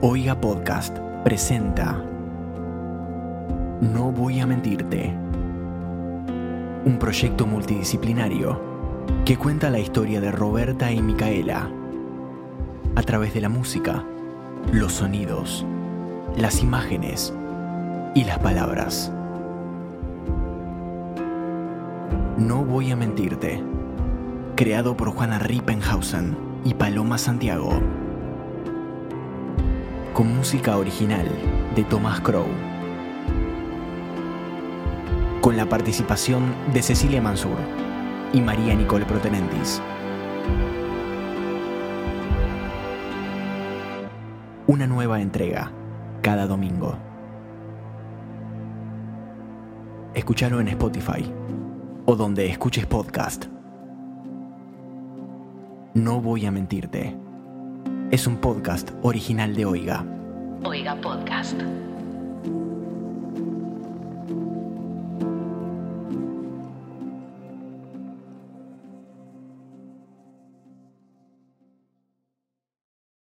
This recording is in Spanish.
Oiga Podcast presenta No voy a mentirte. Un proyecto multidisciplinario que cuenta la historia de Roberta y Micaela a través de la música, los sonidos, las imágenes y las palabras. No voy a mentirte. Creado por Juana Rippenhausen y Paloma Santiago con música original de Tomás Crow. Con la participación de Cecilia Mansur y María Nicole Protenentis. Una nueva entrega cada domingo. Escúchalo en Spotify o donde escuches podcast. No voy a mentirte es un podcast original de Oiga. Oiga Podcast.